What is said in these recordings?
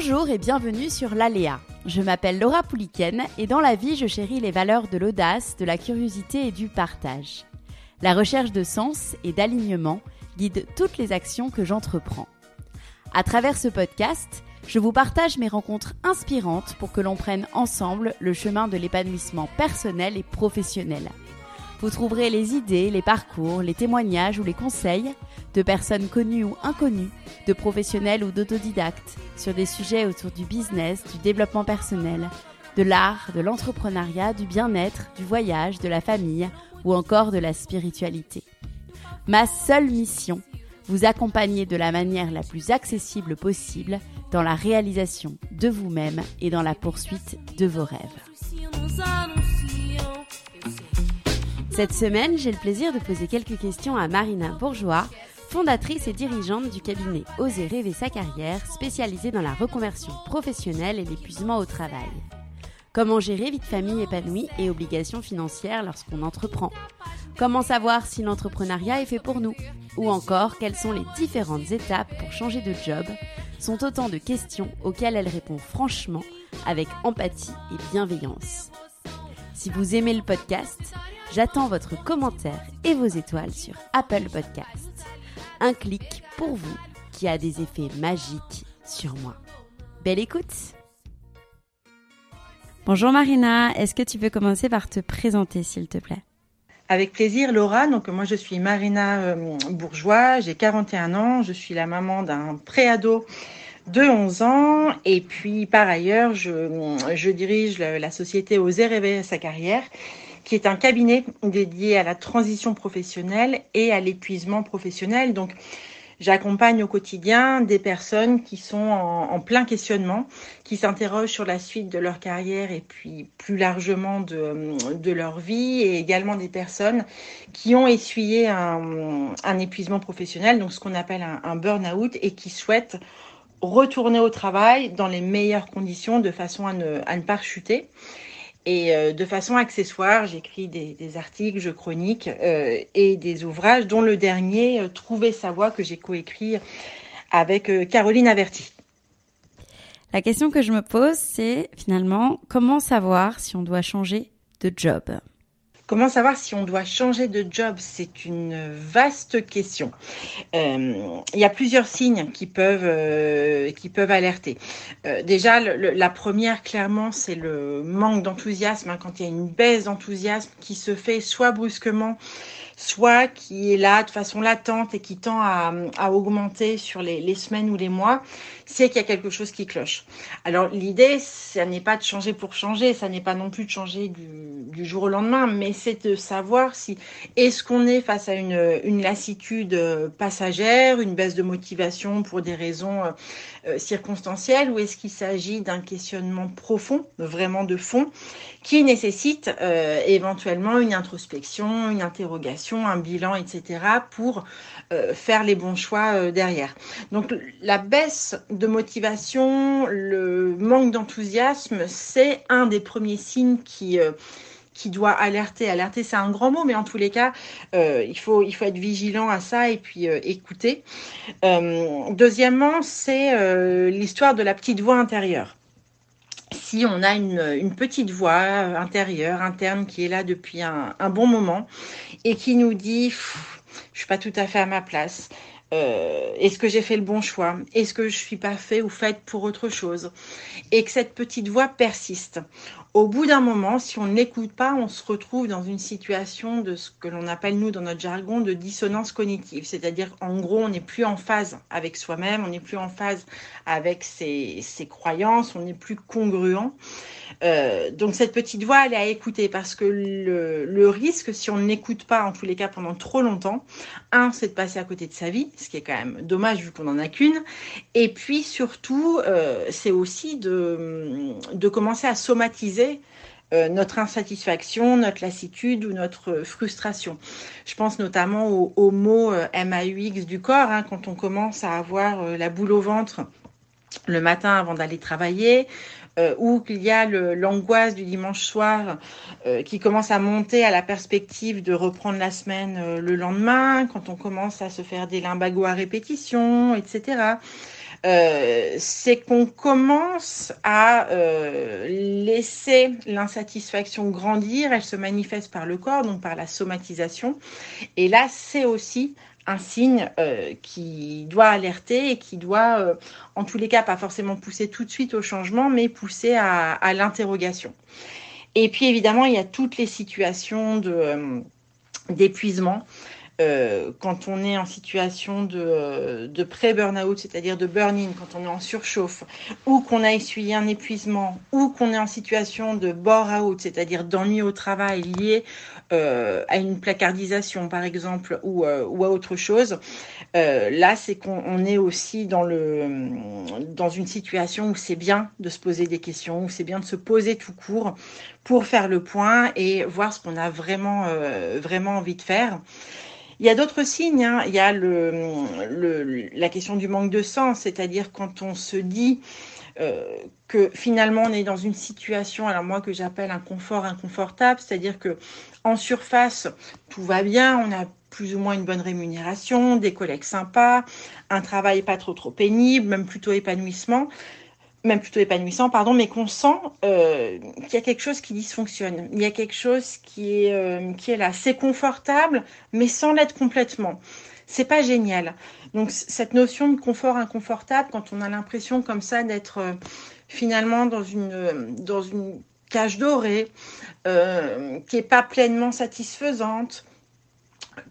Bonjour et bienvenue sur l'Aléa. Je m'appelle Laura Pouliken et dans la vie, je chéris les valeurs de l'audace, de la curiosité et du partage. La recherche de sens et d'alignement guide toutes les actions que j'entreprends. À travers ce podcast, je vous partage mes rencontres inspirantes pour que l'on prenne ensemble le chemin de l'épanouissement personnel et professionnel. Vous trouverez les idées, les parcours, les témoignages ou les conseils de personnes connues ou inconnues, de professionnels ou d'autodidactes, sur des sujets autour du business, du développement personnel, de l'art, de l'entrepreneuriat, du bien-être, du voyage, de la famille ou encore de la spiritualité. Ma seule mission, vous accompagner de la manière la plus accessible possible dans la réalisation de vous-même et dans la poursuite de vos rêves. Cette semaine, j'ai le plaisir de poser quelques questions à Marina Bourgeois, fondatrice et dirigeante du cabinet Oser rêver sa carrière, spécialisé dans la reconversion professionnelle et l'épuisement au travail. Comment gérer vie de famille épanouie et obligations financières lorsqu'on entreprend? Comment savoir si l'entrepreneuriat est fait pour nous? Ou encore, quelles sont les différentes étapes pour changer de job? Sont autant de questions auxquelles elle répond franchement, avec empathie et bienveillance. Si vous aimez le podcast, J'attends votre commentaire et vos étoiles sur Apple Podcast. Un clic pour vous qui a des effets magiques sur moi. Belle écoute Bonjour Marina, est-ce que tu peux commencer par te présenter s'il te plaît? Avec plaisir, Laura. Donc, moi, je suis Marina euh, Bourgeois, j'ai 41 ans, je suis la maman d'un préado de 11 ans. Et puis, par ailleurs, je, dirige la, société Oser rêver sa carrière, qui est un cabinet dédié à la transition professionnelle et à l'épuisement professionnel. Donc, j'accompagne au quotidien des personnes qui sont en, plein questionnement, qui s'interrogent sur la suite de leur carrière et puis plus largement de, leur vie, et également des personnes qui ont essuyé un, épuisement professionnel, donc ce qu'on appelle un, un burn-out, et qui souhaitent retourner au travail dans les meilleures conditions de façon à ne, à ne pas chuter. Et euh, de façon accessoire, j'écris des, articles, je chronique euh, et des ouvrages, dont le dernier, euh, Trouver sa voix, que j'ai coécrit avec Caroline Averti. La question que je me pose, c'est finalement comment savoir si on doit changer de job? Comment savoir si on doit changer de job? C'est une vaste question. Euh, il y a plusieurs signes qui peuvent, euh, qui peuvent alerter. Euh, déjà, la première, clairement, c'est le manque d'enthousiasme. Hein, quand il y a une baisse d'enthousiasme qui se fait soit brusquement, soit qui est là de façon latente et qui tend à, augmenter sur les, semaines ou les mois, c'est qu'il y a quelque chose qui cloche. Alors l'idée, ça n'est pas de changer pour changer, ça n'est pas non plus de changer du, jour au lendemain, mais c'est de savoir si est-ce qu'on est face à une, lassitude passagère, une baisse de motivation pour des raisons euh, circonstancielles, ou est-ce qu'il s'agit d'un questionnement profond, vraiment de fond, qui nécessite euh, éventuellement une introspection, une interrogation, un bilan, etc., pour euh, faire les bons choix euh, derrière. Donc la baisse de motivation, le manque d'enthousiasme, c'est un des premiers signes qui qui doit alerter. Alerter, c'est un grand mot, mais en tous les cas, il, faut, il faut être vigilant à ça et puis écouter. deuxièmement, c'est l'histoire de la petite voix intérieure si on a une, petite voix intérieure, interne, qui est là depuis un, bon moment et qui nous dit je suis pas tout à fait à ma place. Euh, est-ce que j'ai fait le bon choix? Est-ce que je suis pas fait ou faite pour autre chose? Et que cette petite voix persiste au bout d'un moment, si on n'écoute pas, on se retrouve dans une situation de ce que l'on appelle, nous, dans notre jargon, de dissonance cognitive. C'est-à-dire, en gros, on n'est plus en phase avec soi-même, on n'est plus en phase avec ses, croyances, on n'est plus congruent. Euh, donc, cette petite voix, elle est à écouter parce que le, risque, si on n'écoute pas, en tous les cas, pendant trop longtemps, un, c'est de passer à côté de sa vie, ce qui est quand même dommage vu qu'on n'en a qu'une. Et puis, surtout, euh, c'est aussi de commencer à somatiser euh, notre insatisfaction, notre lassitude ou notre frustration. Je pense notamment au, mot euh, MAUX du corps, hein, quand on commence à avoir euh, la boule au ventre le matin avant d'aller travailler, ou qu'il y a l'angoisse du dimanche soir qui commence à monter à la perspective de reprendre la semaine le lendemain, quand on commence à se faire des limbagos à répétition, etc. Euh, c'est qu'on commence à euh, laisser l'insatisfaction grandir. Elle se manifeste par le corps, donc par la somatisation. Et là, c'est aussi un signe euh, qui doit alerter et qui doit, en tous les cas, pas forcément pousser tout de suite au changement, mais pousser à, l'interrogation. Et puis évidemment, il y a toutes les situations d'épuisement. Quand on est en situation de, de pré-burnout, c'est-à-dire de burn-in, quand on est en surchauffe, ou qu'on a essuyé un épuisement, ou qu'on est en situation de bore-out, c'est-à-dire d'ennui au travail lié euh, à une placardisation, par exemple, ou, euh, ou à autre chose, là, c'est qu'on est aussi dans, le, dans une situation où c'est bien de se poser des questions, où c'est bien de se poser tout court pour faire le point et voir ce qu'on a vraiment, vraiment envie de faire. Il y a d'autres signes. Hein. Il y a la question du manque de sens, c'est-à-dire quand on se dit euh, que finalement on est dans une situation, alors moi que j'appelle un confort inconfortable, c'est-à-dire que en surface tout va bien, on a plus ou moins une bonne rémunération, des collègues sympas, un travail pas trop trop pénible, même plutôt épanouissement même plutôt épanouissant, pardon, mais qu'on sent euh, qu'il y a quelque chose qui dysfonctionne. Il y a quelque chose qui est, euh, qui est là. C'est confortable, mais sans l'être complètement. C'est pas génial. Donc cette notion de confort inconfortable, quand on a l'impression comme ça d'être euh, finalement dans une, dans une cage dorée, qui est pas pleinement satisfaisante,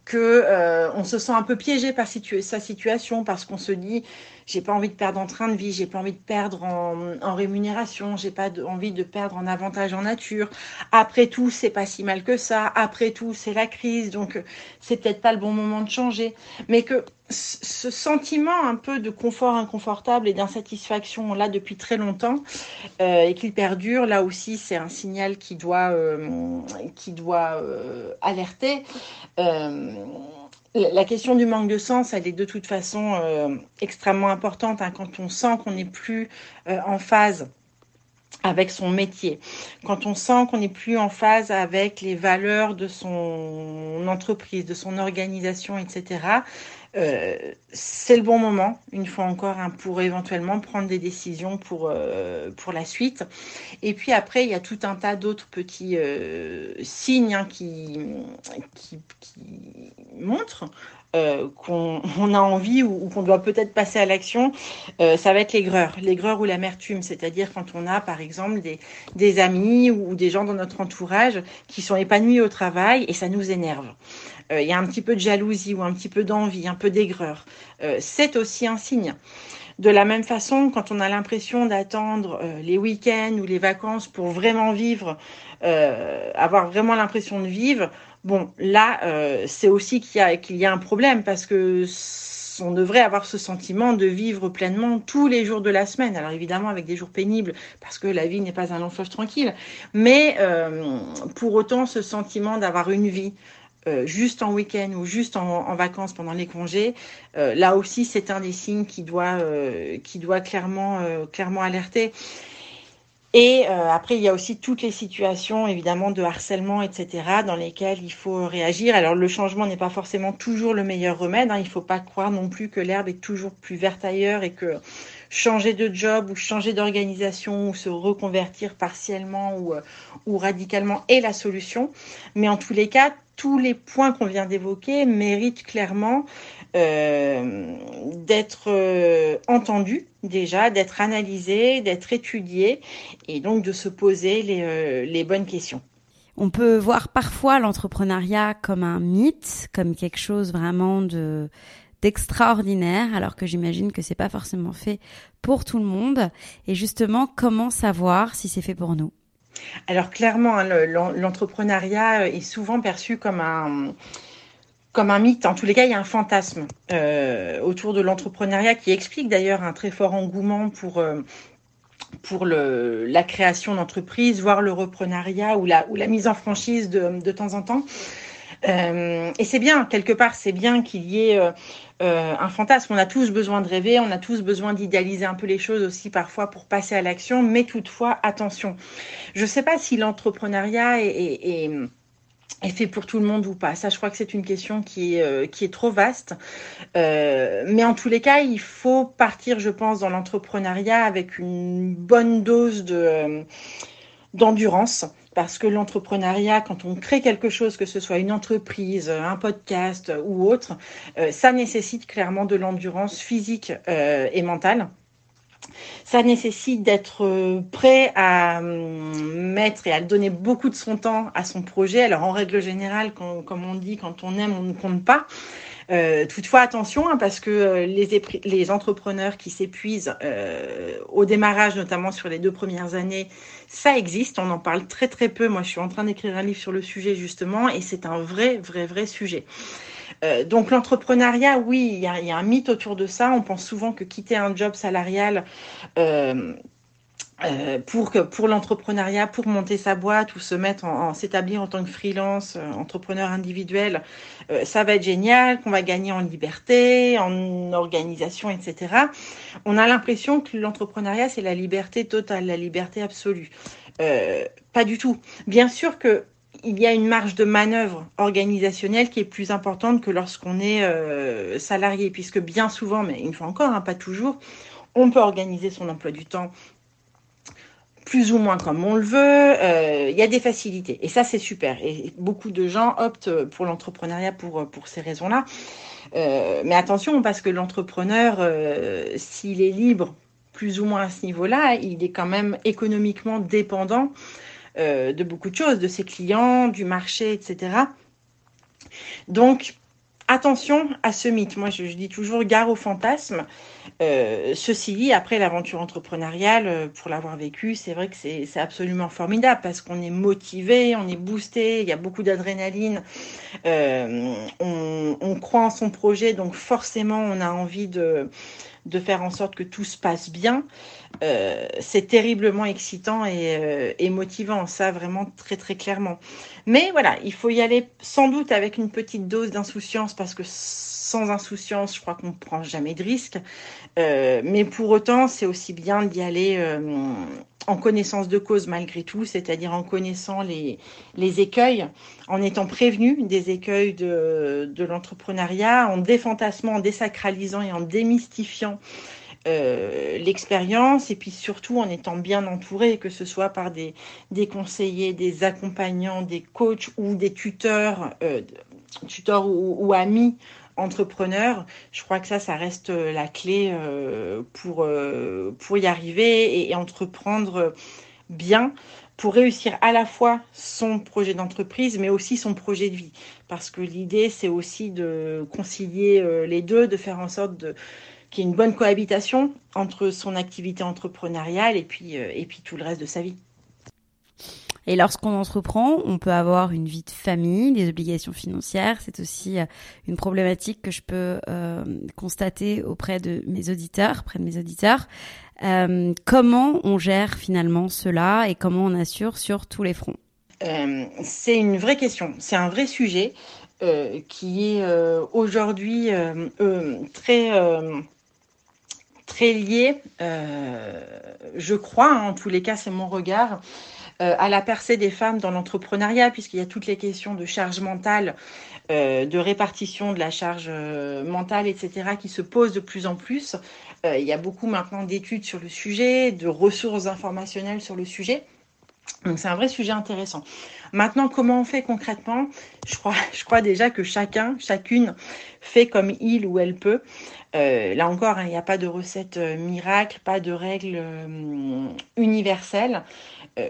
que on se sent un peu piégé par sa situation parce qu'on se dit j'ai pas envie de perdre en train de vie, j'ai pas envie de perdre en, rémunération, j'ai pas envie de perdre en avantage en nature. Après tout, c'est pas si mal que ça. Après tout, c'est la crise, donc c'est peut-être pas le bon moment de changer. Mais que ce sentiment un peu de confort inconfortable et d'insatisfaction là depuis très longtemps euh, et qu'il perdure, là aussi c'est un signal qui doit, euh, qui doit euh, alerter la question du manque de sens, elle est de toute façon euh, extrêmement importante hein, quand on sent qu'on n'est plus euh, en phase avec son métier, quand on sent qu'on n'est plus en phase avec les valeurs de son entreprise, de son organisation, etc. Euh, c'est le bon moment, une fois encore, hein, pour éventuellement prendre des décisions pour, euh, pour la suite. Et puis après, il y a tout un tas d'autres petits euh, signes hein, qui, qui, montrent qu'on a envie ou, qu'on doit peut-être passer à l'action, ça va être l'aigreur, l'aigreur ou l'amertume, c'est-à-dire quand on a par exemple des, amis ou des gens dans notre entourage qui sont épanouis au travail et ça nous énerve. Euh, il y a un petit peu de jalousie ou un petit peu d'envie, un peu d'aigreur, euh, c'est aussi un signe. De la même façon, quand on a l'impression d'attendre euh, les week-ends ou les vacances pour vraiment vivre, avoir vraiment l'impression de vivre, bon, là, c'est aussi qu'il y, y a un problème parce que on devrait avoir ce sentiment de vivre pleinement tous les jours de la semaine. Alors évidemment avec des jours pénibles parce que la vie n'est pas un long fleuve tranquille, mais pour autant ce sentiment d'avoir une vie, euh, juste en week-end ou juste en, vacances pendant les congés, euh, là aussi c'est un des signes qui doit, euh, clairement alerter. Et après, il y a aussi toutes les situations, évidemment, de harcèlement, etc., dans lesquelles il faut réagir. Alors, le changement n'est pas forcément toujours le meilleur remède. Hein. Il ne faut pas croire non plus que l'herbe est toujours plus verte ailleurs et que changer de job ou changer d'organisation ou se reconvertir partiellement ou, ou radicalement est la solution. Mais en tous les cas, tous les points qu'on vient d'évoquer méritent clairement euh, d'être euh, entendus déjà, d'être analysés, d'être étudiés et donc de se poser les, euh, les bonnes questions. On peut voir parfois l'entrepreneuriat comme un mythe, comme quelque chose vraiment de d'extraordinaire, alors que j'imagine que c'est pas forcément fait pour tout le monde. Et justement, comment savoir si c'est fait pour nous? Alors clairement, hein, l'entrepreneuriat est souvent perçu comme un comme un mythe. En tous les cas, il y a un fantasme euh, autour de l'entrepreneuriat qui explique d'ailleurs un très fort engouement pour euh, pour le, la création d'entreprises, voire le reprenariat ou la, ou la mise en franchise de, de temps en temps. Euh, et c'est bien, quelque part, c'est bien qu'il y ait un fantasme. On a tous besoin de rêver, on a tous besoin d'idéaliser un peu les choses aussi parfois pour passer à l'action, mais toutefois, attention. Je ne sais pas si l'entrepreneuriat est, fait pour tout le monde ou pas? Ça, je crois que c'est une question qui est, qui est trop vaste. mais en tous les cas, il faut partir, je pense, dans l'entrepreneuriat avec une bonne dose de d'endurance parce que l'entrepreneuriat, quand on crée quelque chose, que ce soit une entreprise, un podcast ou autre, euh, ça nécessite clairement de l'endurance physique euh, et mentale. Ça nécessite d'être euh, prêt à hum, mettre et à donner beaucoup de son temps à son projet. Alors en règle générale, comme on dit, quand on aime, on ne compte pas. Euh, toutefois, attention, hein, parce que euh, les, entrepreneurs qui s'épuisent au démarrage, notamment sur les deux premières années, ça existe. On en parle très très peu. Moi, je suis en train d'écrire un livre sur le sujet justement, et c'est un vrai, vrai, vrai sujet. Euh, donc l'entrepreneuriat, oui, il y a, un mythe autour de ça. On pense souvent que quitter un job salarial euh, euh, pour pour l'entrepreneuriat, pour monter sa boîte ou se mettre en, s'établir en tant que freelance, entrepreneur individuel, ça va être génial, qu'on va gagner en liberté, en organisation, etc. On a l'impression que l'entrepreneuriat c'est la liberté totale, la liberté absolue. pas du tout. Bien sûr que il y a une marge de manœuvre organisationnelle qui est plus importante que lorsqu'on est salarié, puisque bien souvent, mais une fois encore, hein, pas toujours, on peut organiser son emploi du temps plus ou moins comme on le veut. Euh, il y a des facilités et ça c'est super. Et beaucoup de gens optent pour l'entrepreneuriat pour pour ces raisons-là. Euh, mais attention parce que l'entrepreneur, euh, s'il est libre plus ou moins à ce niveau-là, il est quand même économiquement dépendant de beaucoup de choses, de ses clients, du marché, etc. Donc attention à ce mythe. Moi, je, dis toujours gare au fantasme. Euh, ceci dit, après l'aventure entrepreneuriale, euh, pour l'avoir vécu, c'est vrai que c'est absolument formidable parce qu'on est motivé, on est boosté, il y a beaucoup d'adrénaline, euh, on, croit en son projet, donc forcément, on a envie de, de faire en sorte que tout se passe bien. Euh, c'est terriblement excitant et, et, motivant, ça vraiment très très clairement. Mais voilà, il faut y aller sans doute avec une petite dose d'insouciance parce que sans insouciance, je crois qu'on ne prend jamais de risque. Euh, mais pour autant, c'est aussi bien d'y aller euh, en connaissance de cause malgré tout, c'est-à-dire en connaissant les, écueils, en étant prévenu des écueils de, de l'entrepreneuriat, en défantassement, en désacralisant et en démystifiant euh, l'expérience et puis surtout en étant bien entouré, que ce soit par des, conseillers, des accompagnants, des coachs ou des tuteurs, euh, tuteurs ou, amis entrepreneurs. Je crois que ça, ça reste la clé euh, pour, euh, pour y arriver et, entreprendre bien pour réussir à la fois son projet d'entreprise, mais aussi son projet de vie. Parce que l'idée, c'est aussi de concilier euh, les deux, de faire en sorte de, qu'il y ait une bonne cohabitation entre son activité entrepreneuriale et puis, euh, et puis tout le reste de sa vie. Et lorsqu'on entreprend, on peut avoir une vie de famille, des obligations financières. C'est aussi euh, une problématique que je peux euh, constater auprès de mes auditeurs, près de mes auditeurs. Euh, comment on gère finalement cela et comment on assure sur tous les fronts? Euh, C'est une vraie question, c'est un vrai sujet euh, qui est aujourd'hui très très lié, euh, je crois, hein, en tous les cas c'est mon regard, euh, à la percée des femmes dans l'entrepreneuriat, puisqu'il y a toutes les questions de charge mentale, euh, de répartition de la charge mentale, etc., qui se posent de plus en plus. il y a beaucoup maintenant d'études sur le sujet, de ressources informationnelles sur le sujet. Donc c'est un vrai sujet intéressant. Maintenant, comment on fait concrètement? Je crois, je crois déjà que chacun, chacune fait comme il ou elle peut. Euh, là encore, hein, il n'y a pas de recette euh, miracle, pas de règle euh, universelle.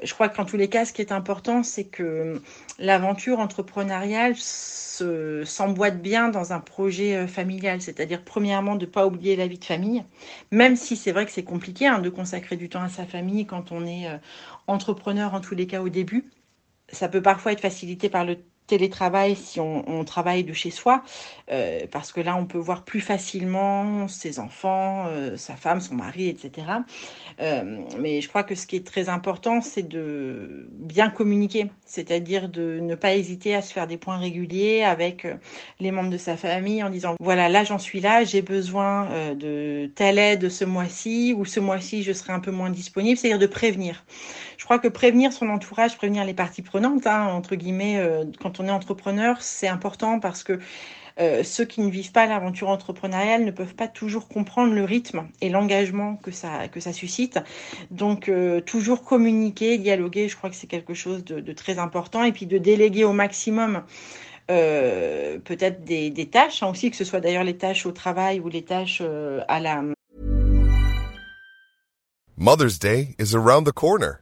Je crois qu'en tous les cas, ce qui est important, c'est que l'aventure entrepreneuriale s'emboîte bien dans un projet familial, c'est-à-dire premièrement de ne pas oublier la vie de famille, même si c'est vrai que c'est compliqué hein, de consacrer du temps à sa famille quand on est entrepreneur en tous les cas au début. Ça peut parfois être facilité par le télétravail si on, travaille de chez soi, euh, parce que là, on peut voir plus facilement ses enfants, euh, sa femme, son mari, etc. Euh, mais je crois que ce qui est très important, c'est de bien communiquer, c'est-à-dire de ne pas hésiter à se faire des points réguliers avec les membres de sa famille en disant, voilà, là, j'en suis là, j'ai besoin de telle aide ce mois-ci, ou ce mois-ci, je serai un peu moins disponible, c'est-à-dire de prévenir. Je crois que prévenir son entourage, prévenir les parties prenantes, hein, entre guillemets, quand on est entrepreneur, c'est important parce que euh, ceux qui ne vivent pas l'aventure entrepreneuriale ne peuvent pas toujours comprendre le rythme et l'engagement que ça, que ça suscite. Donc, euh, toujours communiquer, dialoguer, je crois que c'est quelque chose de, très important. Et puis de déléguer au maximum euh, peut-être des, tâches, hein, aussi, que ce soit d'ailleurs les tâches au travail ou les tâches à la... Mother's Day is around the corner.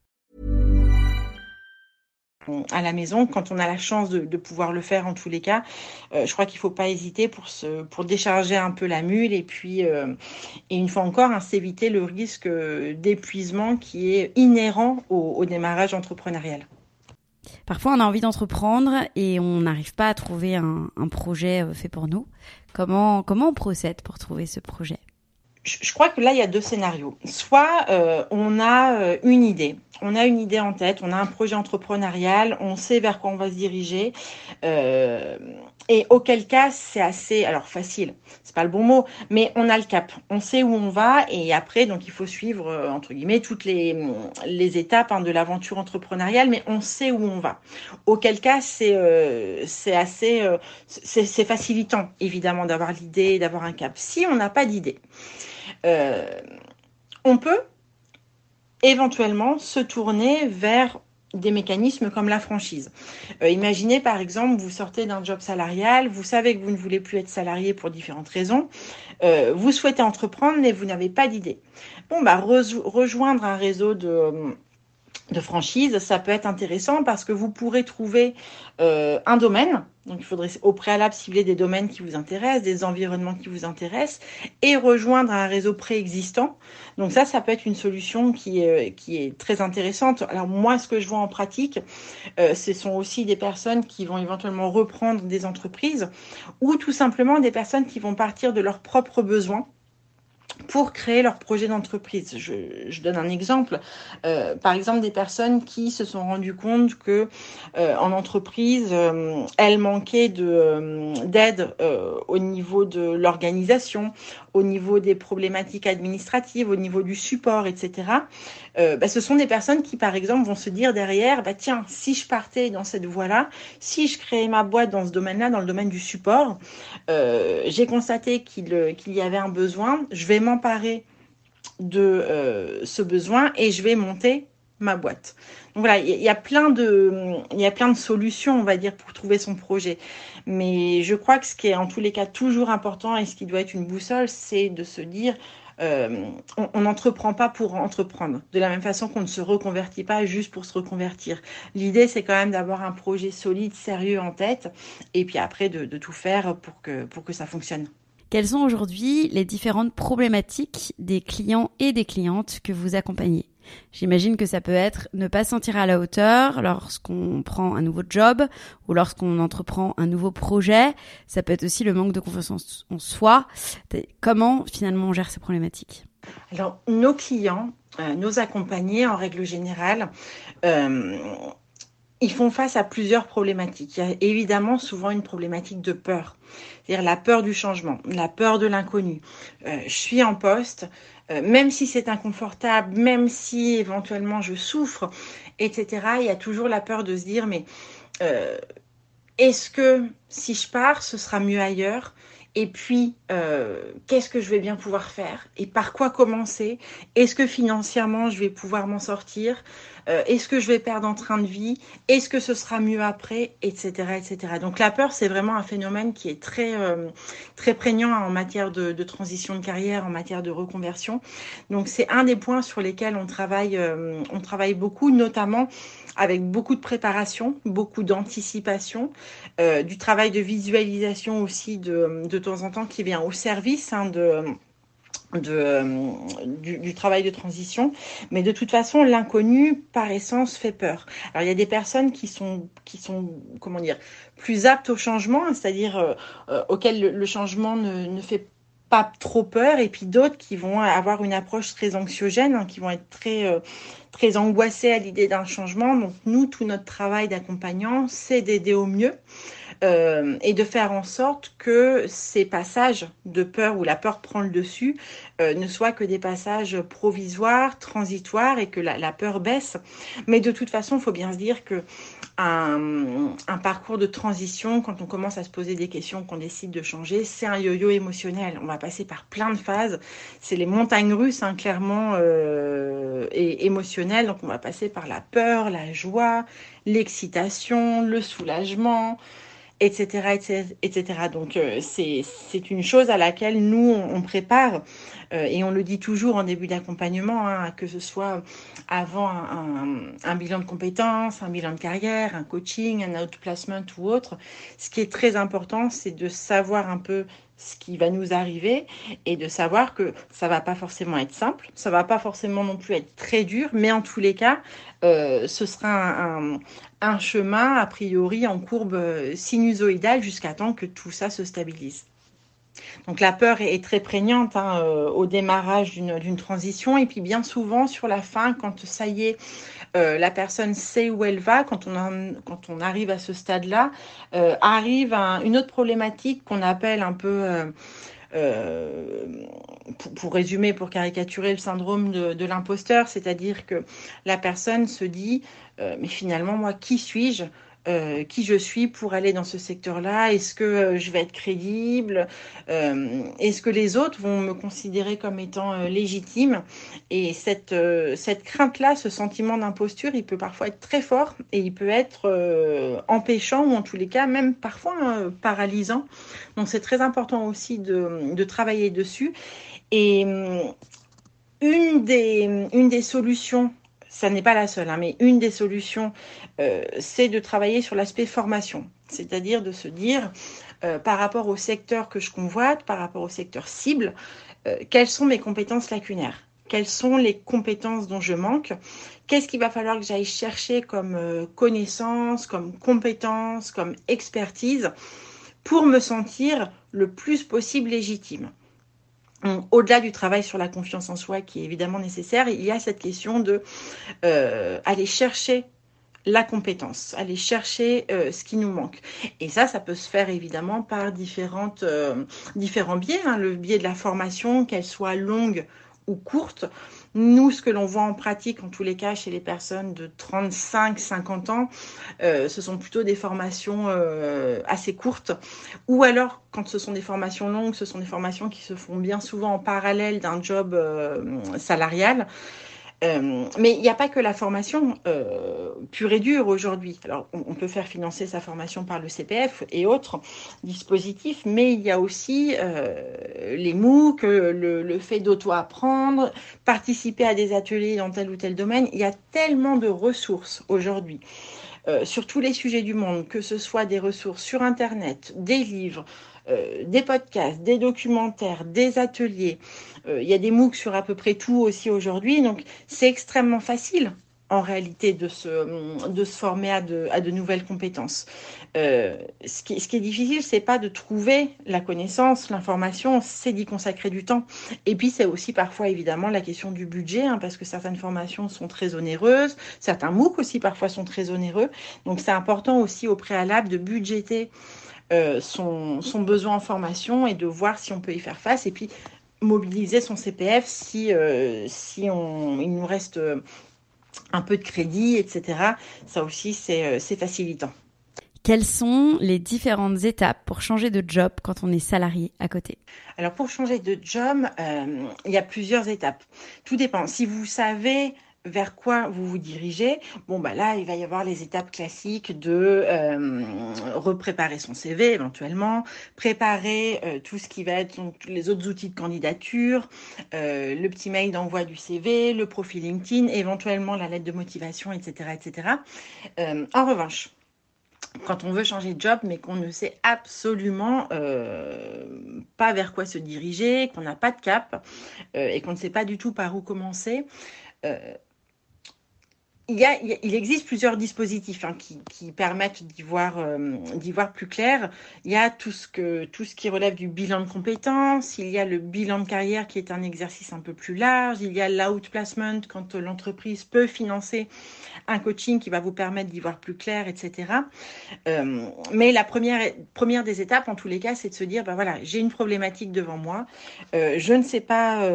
à la maison quand on a la chance de, pouvoir le faire en tous les cas. Euh, je crois qu'il ne faut pas hésiter pour, se, pour décharger un peu la mule et puis, euh, et une fois encore, hein, s'éviter le risque d'épuisement qui est inhérent au, démarrage entrepreneurial. Parfois, on a envie d'entreprendre et on n'arrive pas à trouver un, projet euh, fait pour nous. Comment, comment on procède pour trouver ce projet? Je crois que là, il y a deux scénarios. Soit euh, on a une idée, on a une idée en tête, on a un projet entrepreneurial, on sait vers quoi on va se diriger, euh, et auquel cas c'est assez, alors facile, c'est pas le bon mot, mais on a le cap, on sait où on va, et après donc il faut suivre entre guillemets toutes les, étapes hein, de l'aventure entrepreneuriale, mais on sait où on va. Auquel cas c'est c'est assez, c'est facilitant évidemment d'avoir l'idée, d'avoir un cap. Si on n'a pas d'idée euh, on peut éventuellement se tourner vers des mécanismes comme la franchise. Euh, imaginez par exemple, vous sortez d'un job salarial, vous savez que vous ne voulez plus être salarié pour différentes raisons, euh, vous souhaitez entreprendre mais vous n'avez pas d'idée. Bon, bah, rejoindre un réseau de de franchise, ça peut être intéressant parce que vous pourrez trouver euh, un domaine. Donc, il faudrait au préalable cibler des domaines qui vous intéressent, des environnements qui vous intéressent et rejoindre un réseau préexistant. Donc, ça, ça peut être une solution qui est, qui est très intéressante. Alors, moi, ce que je vois en pratique, euh, ce sont aussi des personnes qui vont éventuellement reprendre des entreprises ou tout simplement des personnes qui vont partir de leurs propres besoins pour créer leur projet d'entreprise. Je, donne un exemple. Euh, par exemple, des personnes qui se sont rendues compte que euh, en entreprise, euh, elles manquaient de d'aide au niveau de l'organisation, au niveau des problématiques administratives, au niveau du support, etc. Bah, ce sont des personnes qui, par exemple, vont se dire derrière, bah tiens, si je partais dans cette voie-là, si je créais ma boîte dans ce domaine-là, dans le domaine du support, j'ai constaté qu'il qu'il y avait un besoin, je vais de euh, ce besoin et je vais monter ma boîte. Donc voilà, il y, a plein de, y a plein de solutions, on va dire, pour trouver son projet. Mais je crois que ce qui est en tous les cas toujours important et ce qui doit être une boussole, c'est de se dire, euh, on n'entreprend pas pour entreprendre. De la même façon qu'on ne se reconvertit pas juste pour se reconvertir. L'idée, c'est quand même d'avoir un projet solide, sérieux en tête, et puis après de, de tout faire pour que, pour que ça fonctionne. Quelles sont aujourd'hui les différentes problématiques des clients et des clientes que vous accompagnez? J'imagine que ça peut être ne pas sentir à la hauteur lorsqu'on prend un nouveau job ou lorsqu'on entreprend un nouveau projet. Ça peut être aussi le manque de confiance en soi. Comment finalement on gère ces problématiques? Alors nos clients nos accompagnés, en règle générale, ils font face à plusieurs problématiques. Il y a évidemment souvent une problématique de peur, c'est-à-dire la peur du changement, la peur de l'inconnu. Euh, je suis en poste, euh, même si c'est inconfortable, même si éventuellement je souffre, etc. Il y a toujours la peur de se dire mais euh, est-ce que si je pars, ce sera mieux ailleurs? Et puis, qu'est-ce que je vais bien pouvoir faire? Et par quoi commencer? Est-ce que financièrement, je vais pouvoir m'en sortir? Euh, Est-ce que je vais perdre en train de vie? Est-ce que ce sera mieux après? Etc. Donc la peur, c'est vraiment un phénomène qui est très, euh, très prégnant en matière de, transition de carrière, en matière de reconversion. Donc c'est un des points sur lesquels on travaille, on travaille beaucoup, notamment avec beaucoup de préparation, beaucoup d'anticipation, euh, du travail de visualisation aussi de, de temps en temps qui vient au service hein, de, de, euh, du, travail de transition. Mais de toute façon, l'inconnu, par essence, fait peur. Alors, il y a des personnes qui sont, qui sont comment dire, plus aptes au changement, c'est-à-dire euh, euh auxquelles le, changement ne, ne, fait pas trop peur, et puis d'autres qui vont avoir une approche très anxiogène, hein, qui vont être très, très à l'idée d'un changement. Donc nous, tout notre travail d'accompagnant, c'est d'aider au mieux. Euh, et de faire en sorte que ces passages de peur où la peur prend le dessus euh, ne soient que des passages provisoires, transitoires et que la, peur baisse. Mais de toute façon, il faut bien se dire que un, parcours de transition, quand on commence à se poser des questions, qu'on décide de changer, c'est un yo-yo émotionnel. On va passer par plein de phases. C'est les montagnes russes, hein, clairement, euh, et émotionnelles. Donc on va passer par la peur, la joie, l'excitation, le soulagement, etc., Donc euh, c'est une chose à laquelle nous on, prépare euh, et on le dit toujours en début d'accompagnement, hein, que ce soit avant un, bilan de compétences, un bilan de carrière, un coaching, un outplacement ou autre. Ce qui est très important, c'est de savoir un peu ce qui va nous arriver et de savoir que ça va pas forcément être simple, ça va pas forcément non plus être très dur, mais en tous les cas, euh, ce sera un, chemin a priori en courbe sinusoïdale jusqu'à temps que tout ça se stabilise. Donc la peur est, très prégnante hein, euh, au démarrage d'une transition et puis bien souvent sur la fin, quand ça y est, euh, la personne sait où elle va, quand on, quand on arrive à ce stade-là, euh, arrive un, une autre problématique qu'on appelle un peu... Euh, pour, résumer, pour caricaturer le syndrome de, de l'imposteur, c'est-à-dire que la personne se dit, euh, mais finalement, moi, qui suis-je? Euh, qui je suis pour aller dans ce secteur-là Est-ce que euh, je vais être crédible? Euh, Est-ce que les autres vont me considérer comme étant légitime? Et cette, cette crainte-là, ce sentiment d'imposture, il peut parfois être très fort et il peut être empêchant ou en tous les cas même parfois hein, paralysant. Donc c'est très important aussi de, de travailler dessus. Et une des, une des solutions ça n'est pas la seule, hein, mais une des solutions, euh, c'est de travailler sur l'aspect formation, c'est-à-dire de se dire, euh, par rapport au secteur que je convoite, par rapport au secteur cible, euh, quelles sont mes compétences lacunaires? Quelles sont les compétences dont je manque, qu'est-ce qu'il va falloir que j'aille chercher comme connaissances, comme compétences, comme expertise pour me sentir le plus possible légitime? Au-delà du travail sur la confiance en soi qui est évidemment nécessaire, il y a cette question de euh, aller chercher la compétence, aller chercher euh, ce qui nous manque. Et ça, ça peut se faire évidemment par euh, différents biais. Hein, le biais de la formation, qu'elle soit longue ou courte. Nous, ce que l'on voit en pratique, en tous les cas, chez les personnes de 35-50 ans, euh, ce sont plutôt des formations euh, assez courtes. Ou alors, quand ce sont des formations longues, ce sont des formations qui se font bien souvent en parallèle d'un job euh, salarial. Euh, mais il n'y a pas que la formation euh, pure et dure aujourd'hui. Alors, on, peut faire financer sa formation par le CPF et autres dispositifs, mais il y a aussi euh, les MOOC, le, fait d'auto-apprendre, participer à des ateliers dans tel ou tel domaine. Il y a tellement de ressources aujourd'hui. Sur tous les sujets du monde, que ce soit des ressources sur Internet, des livres, euh, des podcasts, des documentaires, des ateliers. Euh, il y a des MOOC sur à peu près tout aussi aujourd'hui. Donc, c'est extrêmement facile en réalité de se, de se former à de, à de nouvelles compétences. Euh, ce, qui, ce qui est difficile, c'est pas de trouver la connaissance, l'information, c'est d'y consacrer du temps. Et puis c'est aussi parfois évidemment la question du budget, hein, parce que certaines formations sont très onéreuses, certains MOOC aussi parfois sont très onéreux. Donc c'est important aussi au préalable de budgéter euh, son, son, besoin en formation et de voir si on peut y faire face. Et puis mobiliser son CPF si, euh, si on, il nous reste euh, un peu de crédit, etc. Ça aussi, c'est facilitant. Quelles sont les différentes étapes pour changer de job quand on est salarié à côté? Alors pour changer de job, euh, il y a plusieurs étapes. Tout dépend. Si vous savez vers quoi vous vous dirigez, bon bah là il va y avoir les étapes classiques de euh, repréparer son CV éventuellement, préparer euh, tout ce qui va être les autres outils de candidature, euh, le petit mail d'envoi du CV, le profil LinkedIn, éventuellement la lettre de motivation, etc., etc. En revanche, quand on veut changer de job, mais qu'on ne sait absolument pas vers quoi se diriger, qu'on n'a pas de cap et qu'on ne sait pas du tout par où commencer, il, existe plusieurs dispositifs hein, qui, permettent d'y voir, euh, d'y voir plus clair. Il y a tout ce, qui relève du bilan de compétences, il y a le bilan de carrière qui est un exercice un peu plus large, il y a l'outplacement quand l'entreprise peut financer un coaching qui va vous permettre d'y voir plus clair, etc. Euh, mais la première, des étapes, en tous les cas, c'est de se dire, ben voilà, j'ai une problématique devant moi, euh, je ne sais pas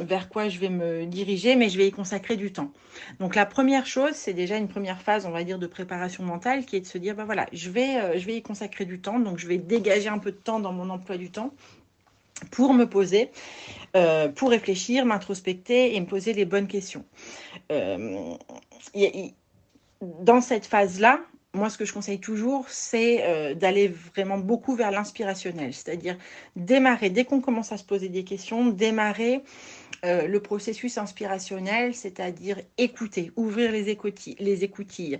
vers quoi je vais me diriger, mais je vais y consacrer du temps. Donc première chose, c'est déjà une première phase, on va dire, de préparation mentale, qui est de se dire, ben voilà, je vais, euh, je vais y consacrer du temps, donc je vais dégager un peu de temps dans mon emploi du temps pour me poser, euh, pour réfléchir, m'introspecter et me poser les bonnes questions. Euh, dans cette phase-là, moi, ce que je conseille toujours, c'est euh, d'aller vraiment beaucoup vers l'inspirationnel, c'est-à-dire démarrer, dès qu'on commence à se poser des questions, démarrer euh, le processus inspirationnel, c'est-à-dire écouter, ouvrir les écoutilles, les écoutilles.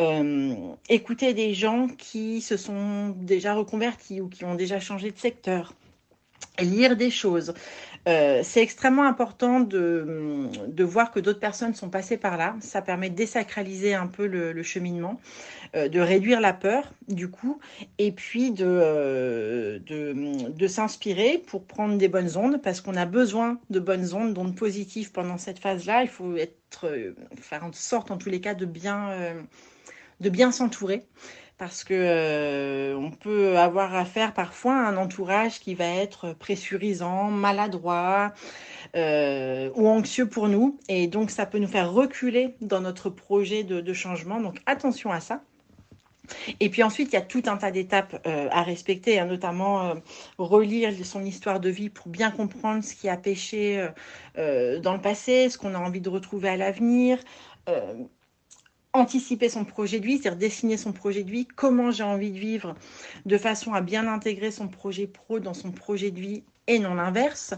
Euh, écouter des gens qui se sont déjà reconvertis ou qui ont déjà changé de secteur, lire des choses, euh, c'est extrêmement important de, de voir que d'autres personnes sont passées par là. Ça permet de désacraliser un peu le, cheminement, euh, de réduire la peur du coup, et puis de, euh, de, de s'inspirer pour prendre des bonnes ondes, parce qu'on a besoin de bonnes ondes, d'ondes positives pendant cette phase-là. Il faut être, faire en sorte en tous les cas de bien, de bien s'entourer parce que euh, on peut avoir affaire parfois à un entourage qui va être pressurisant, maladroit euh, ou anxieux pour nous, et donc ça peut nous faire reculer dans notre projet de, changement. Donc attention à ça. Et puis ensuite, il y a tout un tas d'étapes euh, à respecter, hein, notamment relire son histoire de vie pour bien comprendre ce qui a péché dans le passé, ce qu'on a envie de retrouver à l'avenir, anticiper son projet de vie, c'est-à-dire dessiner son projet de vie, comment j'ai envie de vivre, de façon à bien intégrer son projet pro dans son projet de vie et non l'inverse.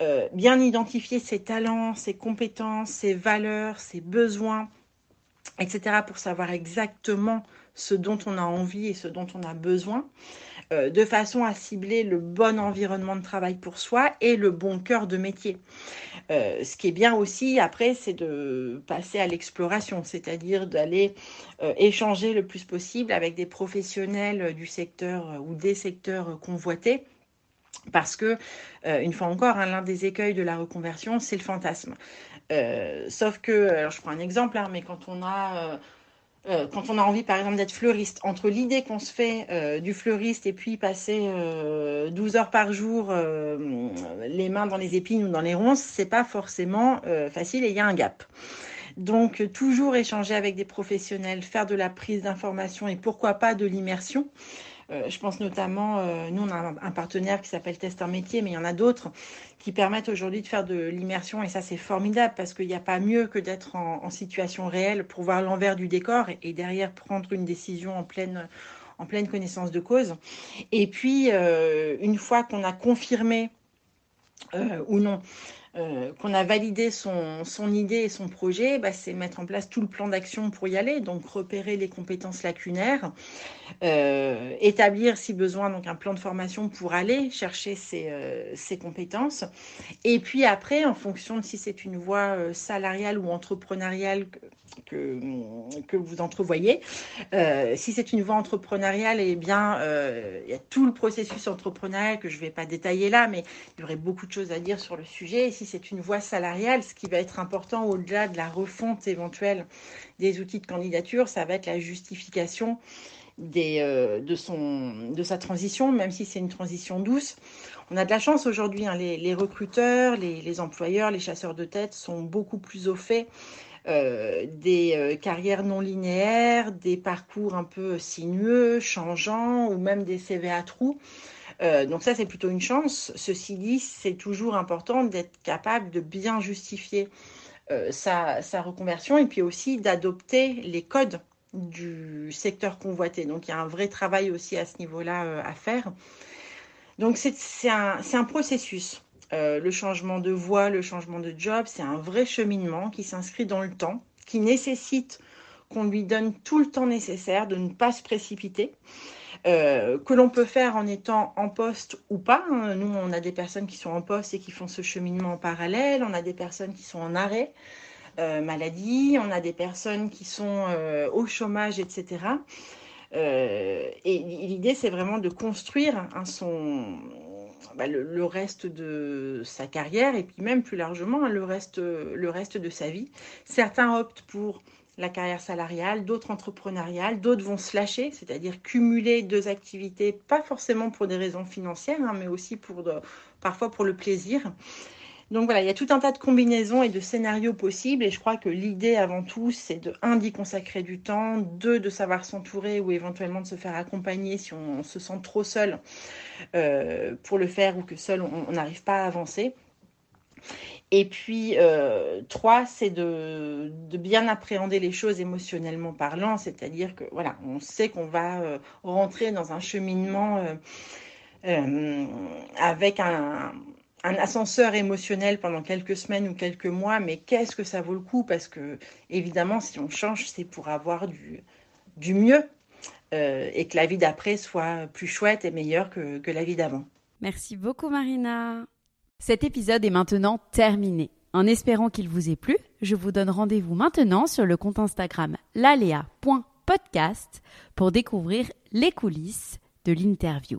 Euh, bien identifier ses talents, ses compétences, ses valeurs, ses besoins, etc. pour savoir exactement ce dont on a envie et ce dont on a besoin, euh, de façon à cibler le bon environnement de travail pour soi et le bon cœur de métier. Euh, ce qui est bien aussi après, c'est de passer à l'exploration, c'est-à-dire d'aller euh, échanger le plus possible avec des professionnels du secteur euh, ou des secteurs convoités. Parce que, une fois encore, hein, l'un des écueils de la reconversion, c'est le fantasme. Sauf que, alors je prends un exemple, hein, mais quand on a euh, quand on a envie, par exemple, d'être fleuriste, entre l'idée qu'on se fait euh, du fleuriste et puis passer euh, 12 heures par jour euh, les mains dans les épines ou dans les ronces, c'est pas forcément facile et il y a un gap. Donc, toujours échanger avec des professionnels, faire de la prise d'information et pourquoi pas de l'immersion. Euh, je pense notamment, euh, nous on a un, partenaire qui s'appelle Test un métier, mais il y en a d'autres qui permettent aujourd'hui de faire de l'immersion et ça c'est formidable parce qu'il n'y a pas mieux que d'être en, situation réelle pour voir l'envers du décor et, derrière prendre une décision en pleine, en pleine connaissance de cause. Et puis, euh, une fois qu'on a confirmé ou non. Euh, qu'on a validé son, idée et son projet, bah, c'est mettre en place tout le plan d'action pour y aller, donc repérer les compétences lacunaires, euh, établir si besoin donc un plan de formation pour aller chercher ces, euh, ces compétences, et puis après, en fonction de si c'est une voie salariale ou entrepreneuriale que, que vous entrevoyez. Euh, si c'est une voie entrepreneuriale, eh bien, euh, il y a tout le processus entrepreneurial que je ne vais pas détailler là, mais il y aurait beaucoup de choses à dire sur le sujet. Et si c'est une voie salariale, ce qui va être important au-delà de la refonte éventuelle des outils de candidature, ça va être la justification euh, de, son, de sa transition, même si c'est une transition douce. On a de la chance aujourd'hui, hein, les, les, recruteurs, les, les employeurs, les chasseurs de tête sont beaucoup plus au fait euh, des euh, carrières non linéaires, des parcours un peu sinueux, changeants, ou même des CV à trous. Euh, donc ça, c'est plutôt une chance. Ceci dit, c'est toujours important d'être capable de bien justifier sa, reconversion et puis aussi d'adopter les codes du secteur convoité. Donc il y a un vrai travail aussi à ce niveau-là à faire. Donc c'est un processus. Euh, le changement de voie, le changement de job, c'est un vrai cheminement qui s'inscrit dans le temps, qui nécessite qu'on lui donne tout le temps nécessaire de ne pas se précipiter, euh, que l'on peut faire en étant en poste ou pas. Nous, on a des personnes qui sont en poste et qui font ce cheminement en parallèle, on a des personnes qui sont en arrêt. Euh, maladie, on a des personnes qui sont au chômage, etc. Et l'idée, c'est vraiment de construire hein, son, bah, le, reste de sa carrière et puis même plus largement le reste, le reste de sa vie. Certains optent pour la carrière salariale, d'autres entrepreneuriales, d'autres vont se lâcher, c'est-à-dire cumuler deux activités, pas forcément pour des raisons financières, hein, mais aussi pour parfois pour le plaisir. Donc voilà, il y a tout un tas de combinaisons et de scénarios possibles et je crois que l'idée avant tout, c'est de, un, d'y consacrer du temps, deux, de savoir s'entourer ou éventuellement de se faire accompagner si on, se sent trop seul euh, pour le faire ou que seul on n'arrive pas à avancer. Et puis, euh, trois, c'est de, bien appréhender les choses émotionnellement parlant, c'est-à-dire que voilà, on sait qu'on va euh, rentrer dans un cheminement avec un, un ascenseur émotionnel pendant quelques semaines ou quelques mois, mais qu'est-ce que ça vaut le coup? Parce que, évidemment, si on change, c'est pour avoir du, du mieux euh, et que la vie d'après soit plus chouette et meilleure que, que la vie d'avant. Merci beaucoup, Marina. Cet épisode est maintenant terminé. En espérant qu'il vous ait plu, je vous donne rendez-vous maintenant sur le compte Instagram lalea.podcast pour découvrir les coulisses de l'interview.